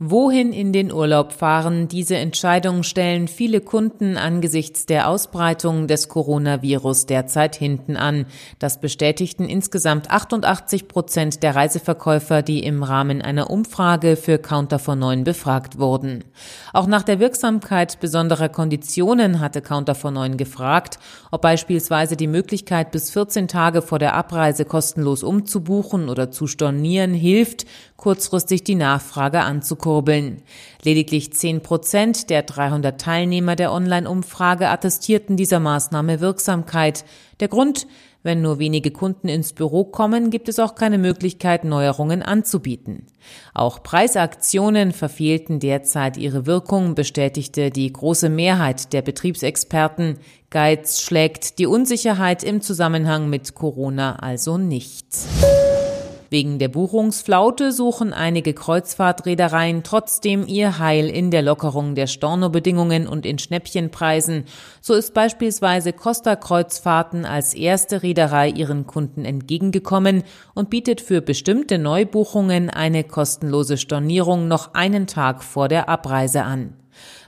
Wohin in den Urlaub fahren? Diese Entscheidung stellen viele Kunden angesichts der Ausbreitung des Coronavirus derzeit hinten an. Das bestätigten insgesamt 88 Prozent der Reiseverkäufer, die im Rahmen einer Umfrage für Counter for 9 befragt wurden. Auch nach der Wirksamkeit besonderer Konditionen hatte Counter for 9 gefragt, ob beispielsweise die Möglichkeit, bis 14 Tage vor der Abreise kostenlos umzubuchen oder zu stornieren hilft, kurzfristig die Nachfrage anzukurbeln. Lediglich 10 Prozent der 300 Teilnehmer der Online-Umfrage attestierten dieser Maßnahme Wirksamkeit. Der Grund, wenn nur wenige Kunden ins Büro kommen, gibt es auch keine Möglichkeit, Neuerungen anzubieten. Auch Preisaktionen verfehlten derzeit ihre Wirkung, bestätigte die große Mehrheit der Betriebsexperten. Geiz schlägt die Unsicherheit im Zusammenhang mit Corona also nicht. Wegen der Buchungsflaute suchen einige Kreuzfahrtreedereien trotzdem ihr Heil in der Lockerung der Stornobedingungen und in Schnäppchenpreisen. So ist beispielsweise Costa Kreuzfahrten als erste Reederei ihren Kunden entgegengekommen und bietet für bestimmte Neubuchungen eine kostenlose Stornierung noch einen Tag vor der Abreise an.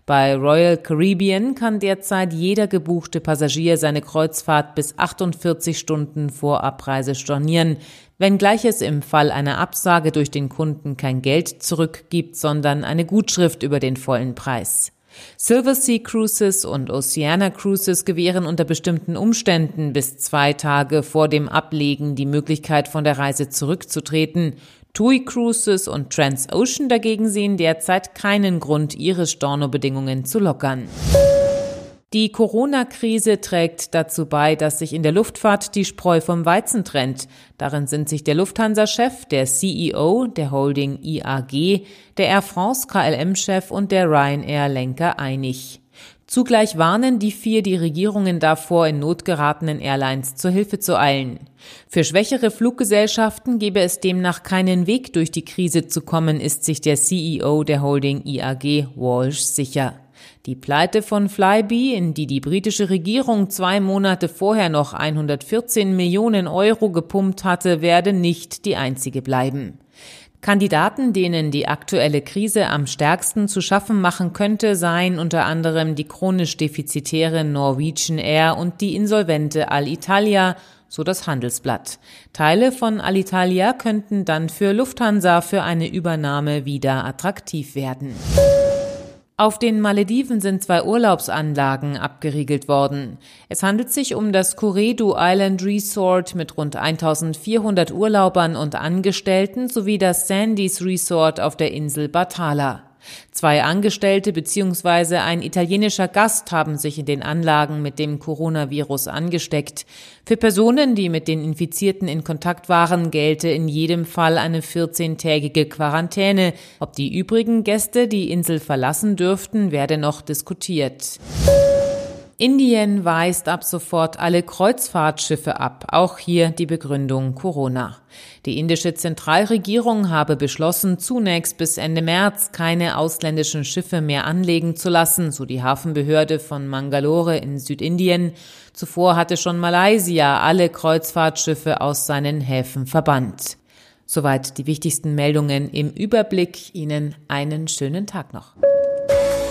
Bei Royal Caribbean kann derzeit jeder gebuchte Passagier seine Kreuzfahrt bis 48 Stunden vor Abreise stornieren, wenngleich es im Fall einer Absage durch den Kunden kein Geld zurückgibt, sondern eine Gutschrift über den vollen Preis. Silver Sea Cruises und Oceana Cruises gewähren unter bestimmten Umständen bis zwei Tage vor dem Ablegen die Möglichkeit, von der Reise zurückzutreten. TUI Cruises und Transocean dagegen sehen derzeit keinen Grund, ihre Stornobedingungen zu lockern. Die Corona-Krise trägt dazu bei, dass sich in der Luftfahrt die Spreu vom Weizen trennt. Darin sind sich der Lufthansa-Chef, der CEO der Holding IAG, der Air France KLM-Chef und der Ryanair-Lenker einig. Zugleich warnen die vier die Regierungen davor, in notgeratenen Airlines zur Hilfe zu eilen. Für schwächere Fluggesellschaften gebe es demnach keinen Weg durch die Krise zu kommen, ist sich der CEO der Holding IAG Walsh sicher. Die Pleite von Flybe, in die die britische Regierung zwei Monate vorher noch 114 Millionen Euro gepumpt hatte, werde nicht die einzige bleiben. Kandidaten, denen die aktuelle Krise am stärksten zu schaffen machen könnte, seien unter anderem die chronisch defizitäre Norwegian Air und die insolvente Alitalia, so das Handelsblatt. Teile von Alitalia könnten dann für Lufthansa für eine Übernahme wieder attraktiv werden. Auf den Malediven sind zwei Urlaubsanlagen abgeriegelt worden. Es handelt sich um das Kuredu Island Resort mit rund 1400 Urlaubern und Angestellten sowie das Sandys Resort auf der Insel Batala. Zwei Angestellte bzw. ein italienischer Gast haben sich in den Anlagen mit dem Coronavirus angesteckt. Für Personen, die mit den Infizierten in Kontakt waren, gelte in jedem Fall eine 14-tägige Quarantäne. Ob die übrigen Gäste die Insel verlassen dürften, werde noch diskutiert. Indien weist ab sofort alle Kreuzfahrtschiffe ab, auch hier die Begründung Corona. Die indische Zentralregierung habe beschlossen, zunächst bis Ende März keine ausländischen Schiffe mehr anlegen zu lassen, so die Hafenbehörde von Mangalore in Südindien. Zuvor hatte schon Malaysia alle Kreuzfahrtschiffe aus seinen Häfen verbannt. Soweit die wichtigsten Meldungen im Überblick. Ihnen einen schönen Tag noch.